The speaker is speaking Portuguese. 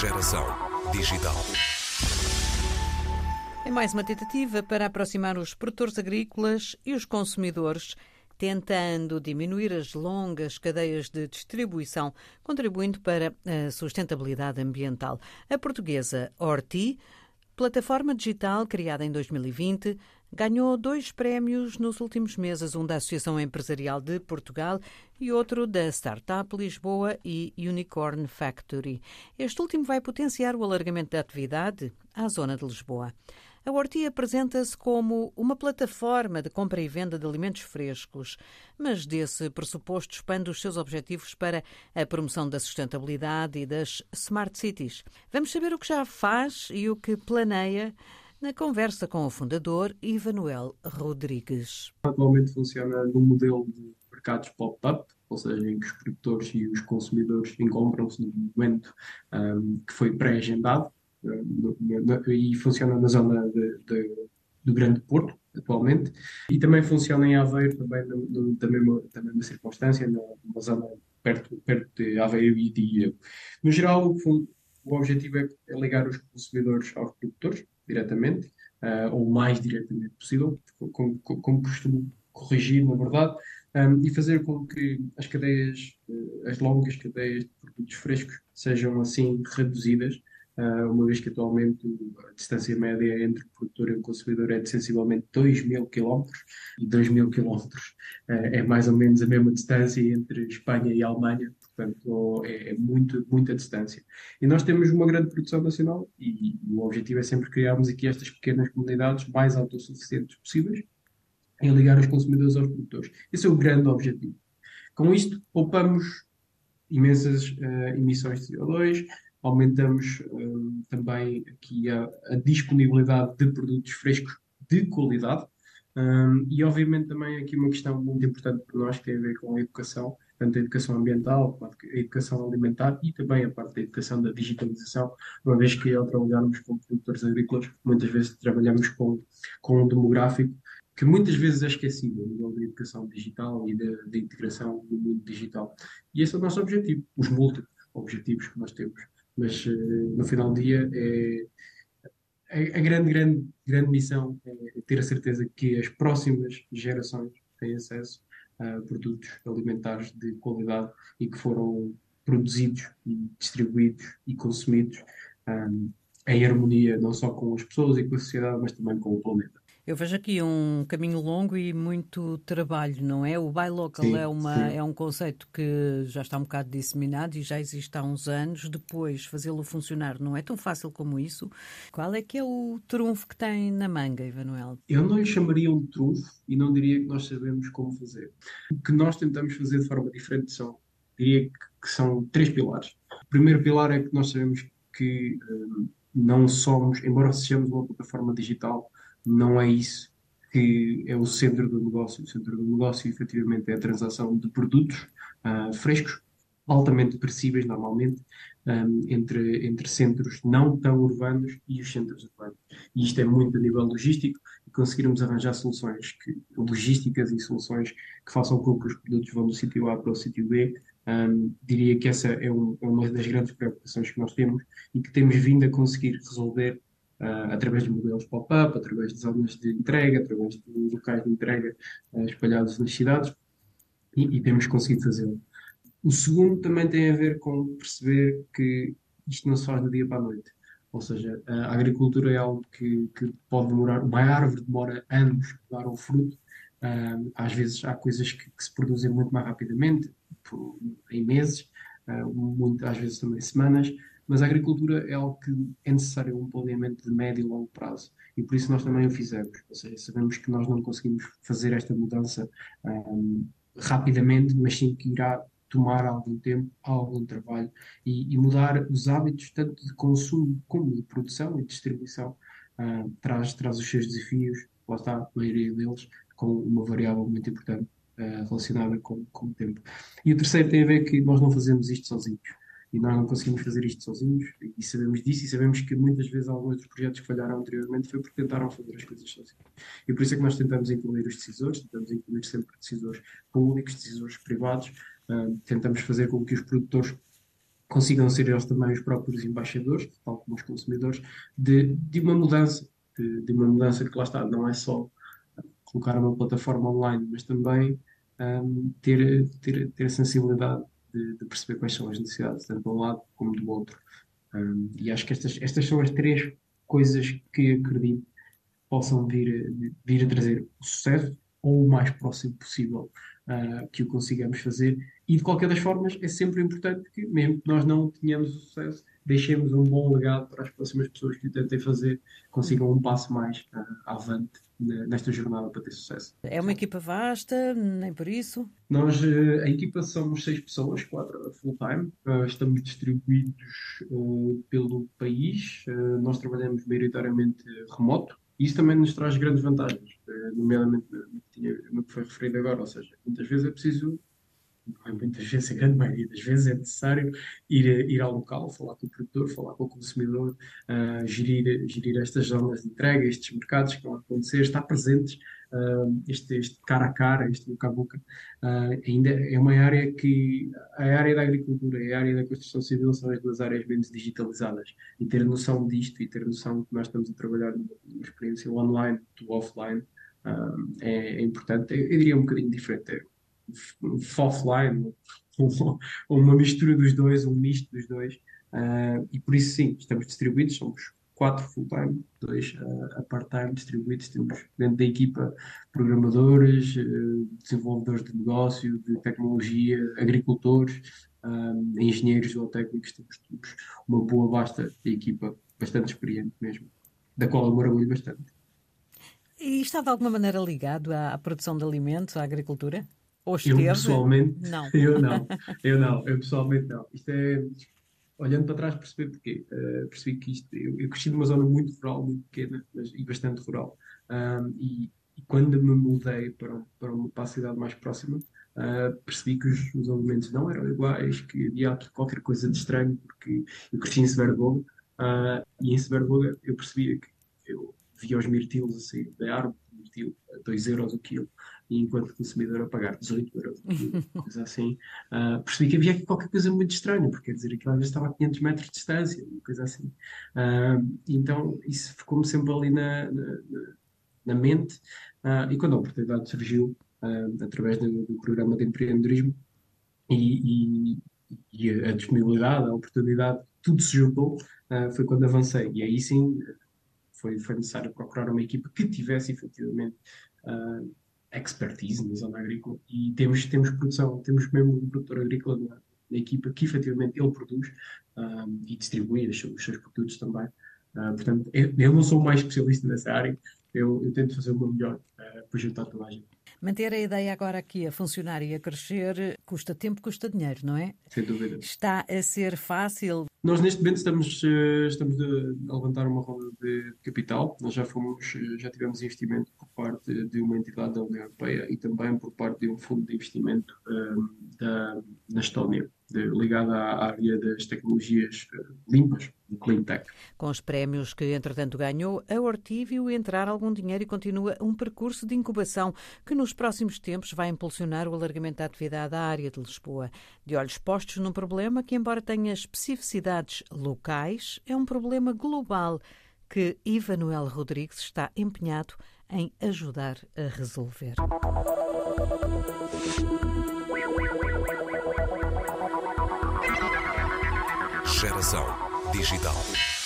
Geração digital. É mais uma tentativa para aproximar os produtores agrícolas e os consumidores, tentando diminuir as longas cadeias de distribuição, contribuindo para a sustentabilidade ambiental. A portuguesa Orti, plataforma digital criada em 2020, ganhou dois prémios nos últimos meses, um da Associação Empresarial de Portugal e outro da Startup Lisboa e Unicorn Factory. Este último vai potenciar o alargamento da atividade à zona de Lisboa. A Horti apresenta-se como uma plataforma de compra e venda de alimentos frescos, mas desse pressuposto expande os seus objetivos para a promoção da sustentabilidade e das smart cities. Vamos saber o que já faz e o que planeia na conversa com o fundador Ivanuel Rodrigues. Atualmente funciona num modelo de mercados pop-up, ou seja, em que os produtores e os consumidores encontram-se no momento um, que foi pré-agendado e funciona na zona de, de, do Grande Porto, atualmente, e também funciona em Aveiro, também no, no, da, mesma, da mesma circunstância, numa zona perto, perto de Aveiro e de Ilha. No geral, o, o objetivo é, é, ligar os consumidores aos produtores, diretamente, uh, ou o mais diretamente possível, como, como costumo corrigir, na verdade, um, e fazer com que as cadeias, uh, as longas cadeias de produtos frescos sejam assim reduzidas uma vez que atualmente a distância média entre produtor e o consumidor é de sensivelmente 2 mil quilómetros, e 2 mil quilómetros ah, é mais ou menos a mesma distância entre Espanha e Alemanha, portanto é, é muito, muita distância. E nós temos uma grande produção nacional e, e o objetivo é sempre criarmos aqui estas pequenas comunidades mais autossuficientes possíveis em ligar os consumidores aos produtores. Esse é o grande objetivo. Com isto, poupamos imensas uh, emissões de CO2, aumentamos um, também aqui a, a, disponibilidade de produtos frescos de qualidade um, e obviamente também aqui uma questão muito importante para nós que tem a ver com a educação, tanto a educação ambiental, a educação alimentar e também a parte da educação da digitalização, uma vez que ao trabalharmos com produtores agrícolas, muitas vezes trabalhamos com, com um demográfico que muitas vezes é esquecido a nível da educação digital e da, da integração no mundo digital. E esse é o nosso objetivo, os múltiplos objetivos que nós temos mas uh, no final do dia é, a, a, grande, grande, grande missão é ter a certeza que as próximas gerações têm acesso a produtos alimentares de qualidade e que foram produzidos e distribuídos e consumidos um, em harmonia não só com as pessoas e com a sociedade, mas também com o planeta. Eu vejo aqui um caminho longo e muito trabalho, não é? O buy local sim, é, uma, é um conceito que já está um bocado disseminado e já existe há uns anos. Depois, fazê-lo funcionar não é tão fácil como isso. Qual é que é o trunfo que tem na manga, Emanuel? Eu não lhe chamaria um trunfo e não diria que nós sabemos como fazer. O que nós tentamos fazer de forma diferente são, diria que, que são três pilares. O primeiro pilar é que nós sabemos que um, não somos, embora sejamos uma plataforma digital, não é isso que é o centro do negócio. O centro do negócio, efetivamente, é a transação de produtos uh, frescos, altamente perecíveis, normalmente, um, entre, entre centros não tão urbanos e os centros urbanos. E isto é muito a nível logístico e conseguirmos arranjar soluções que, logísticas e soluções que façam com que os produtos vão do sítio A para o sítio B. Um, diria que essa é, um, é uma das grandes preocupações que nós temos e que temos vindo a conseguir resolver uh, através de modelos pop-up, através de zonas de entrega, através de locais de entrega uh, espalhados nas cidades, e, e temos conseguido fazê-lo. O segundo também tem a ver com perceber que isto não se faz do dia para a noite. Ou seja, a agricultura é algo que, que pode demorar, uma árvore demora anos para dar um fruto. Uh, às vezes há coisas que, que, se produzem muito mais rapidamente, por, em meses, uh, muito, às vezes também semanas, mas a agricultura é algo que é necessário um planeamento de médio e longo prazo e por isso nós também o fizemos. Ou seja, sabemos que nós não conseguimos fazer esta mudança um, rapidamente, mas sim que irá tomar algum tempo, algum trabalho e, e, mudar os hábitos tanto de consumo como de produção e distribuição uh, traz, traz os seus desafios, lá está a maioria deles, com uma variável muito importante uh, relacionada com, com o tempo. E o terceiro tem a ver que nós não fazemos isto sozinhos e nós não conseguimos fazer isto sozinhos e sabemos disso e sabemos que muitas vezes alguns dos projetos que falharam anteriormente foi porque tentaram fazer as coisas sozinhos. E por isso é que nós tentamos incluir os decisores, tentamos incluir sempre decisores públicos, decisores privados, uh, tentamos fazer com que os produtores consigam ser eles também os próprios embaixadores, tal como os consumidores, de, de uma mudança, de, de, uma mudança que lá está, não é só colocar uma plataforma online, mas também um, ter, ter, ter a sensibilidade de, de, perceber quais são as necessidades, tanto de um lado como do outro. Um, e acho que estas, estas são as três coisas que acredito possam vir, vir a trazer o sucesso ou o mais próximo possível uh, que o consigamos fazer. E de qualquer das formas, é sempre importante que, mesmo que nós não tenhamos o sucesso, deixemos um bom legado para as próximas pessoas que o tentem fazer, consigam um passo mais uh, avante nesta jornada para ter sucesso. É uma equipa vasta, nem por isso? Nós, uh, a equipa somos seis pessoas, quatro full-time, uh, estamos distribuídos pelo país, nós trabalhamos maioritariamente remoto, isso também nos traz grandes vantagens, nomeadamente no que foi referido agora, ou seja, muitas vezes é preciso muitas vezes, a grande maioria das vezes, é necessário ir, ir ao local, falar com o produtor, falar com o consumidor, uh, gerir, gerir estas zonas de entrega, estes mercados que vão acontecer, estar presentes, uh, este, este cara a cara, este boca a boca. Uh, ainda é uma área que, a área da agricultura e a área da construção civil são as duas áreas menos digitalizadas. E ter noção disto e ter noção que nós estamos a trabalhar numa experiência online do offline é, é, importante. Eu, eu diria um bocadinho diferente offline, uma mistura dos dois, um misto dos dois. Uh, e por isso, sim, estamos distribuídos, somos quatro full-time, dois uh, a part-time distribuídos. Temos dentro da equipa programadores, uh, desenvolvedores de negócio, de tecnologia, agricultores, engenheiros ou técnicos. Temos, temos uma boa, vasta equipa, bastante experiente mesmo, da qual eu me orgulho bastante. E está de alguma maneira ligado à, à produção de alimentos, à agricultura? Ou esteve? Eu pessoalmente, não. Eu não, eu não, eu pessoalmente não. Isto é, olhando para trás, perceber porquê. Uh, percebi que isto, eu, eu, cresci numa zona muito rural, muito pequena, mas, e bastante rural. Um, e, e, quando me mudei para, para, uma, para a cidade mais próxima, uh, percebi que os, os, alimentos não eram iguais, que havia aqui qualquer coisa de estranho, porque eu cresci em Severboga, uh, e em Severboga eu percebia que eu via os mirtilos a sair da árvore, mirtilo a 2 euros o quilo, e enquanto consumidor a pagar 18 euros, coisa assim, uh, percebi que havia aqui qualquer coisa muito estranha, porque quer dizer, aquilo às vezes estava a 500 metros de distância, coisa assim. Uh, então isso ficou-me sempre ali na, na, na mente, uh, e quando a oportunidade surgiu, através do, do, programa de empreendedorismo, e, e, e, a disponibilidade, a oportunidade, tudo se juntou, foi quando avancei. E aí sim foi, foi necessário procurar uma equipa que tivesse efetivamente uh, expertise na zona agrícola e temos, temos produção, temos mesmo um produtor agrícola na, na equipa que efetivamente ele produz um, e distribui os, os, seus produtos também. Uh, portanto, eu, eu, não sou mais especialista nessa área, eu, eu tento fazer o meu melhor uh, para juntar toda a gente. Manter a ideia agora aqui a funcionar e a crescer custa tempo, custa dinheiro, não é? Sem dúvida. Está a ser fácil? Nós neste momento estamos, eh, estamos a levantar uma roda de capital. Nós já fomos, eh, já tivemos investimento por parte de uma entidade da União Europeia e também por parte de um fundo de investimento um, eh, da, da Estónia ligada à área das tecnologias eh, limpas, do clean tech. Com os prémios que, entretanto, ganhou, a Horti viu entrar algum dinheiro e continua um percurso de incubação que, nos próximos tempos, vai impulsionar o alargamento da atividade à área de Lisboa. De olhos postos num problema que, embora tenha especificidades locais, é um problema global que Ivanuel Rodrigues está empenhado em ajudar a resolver. Geração digital.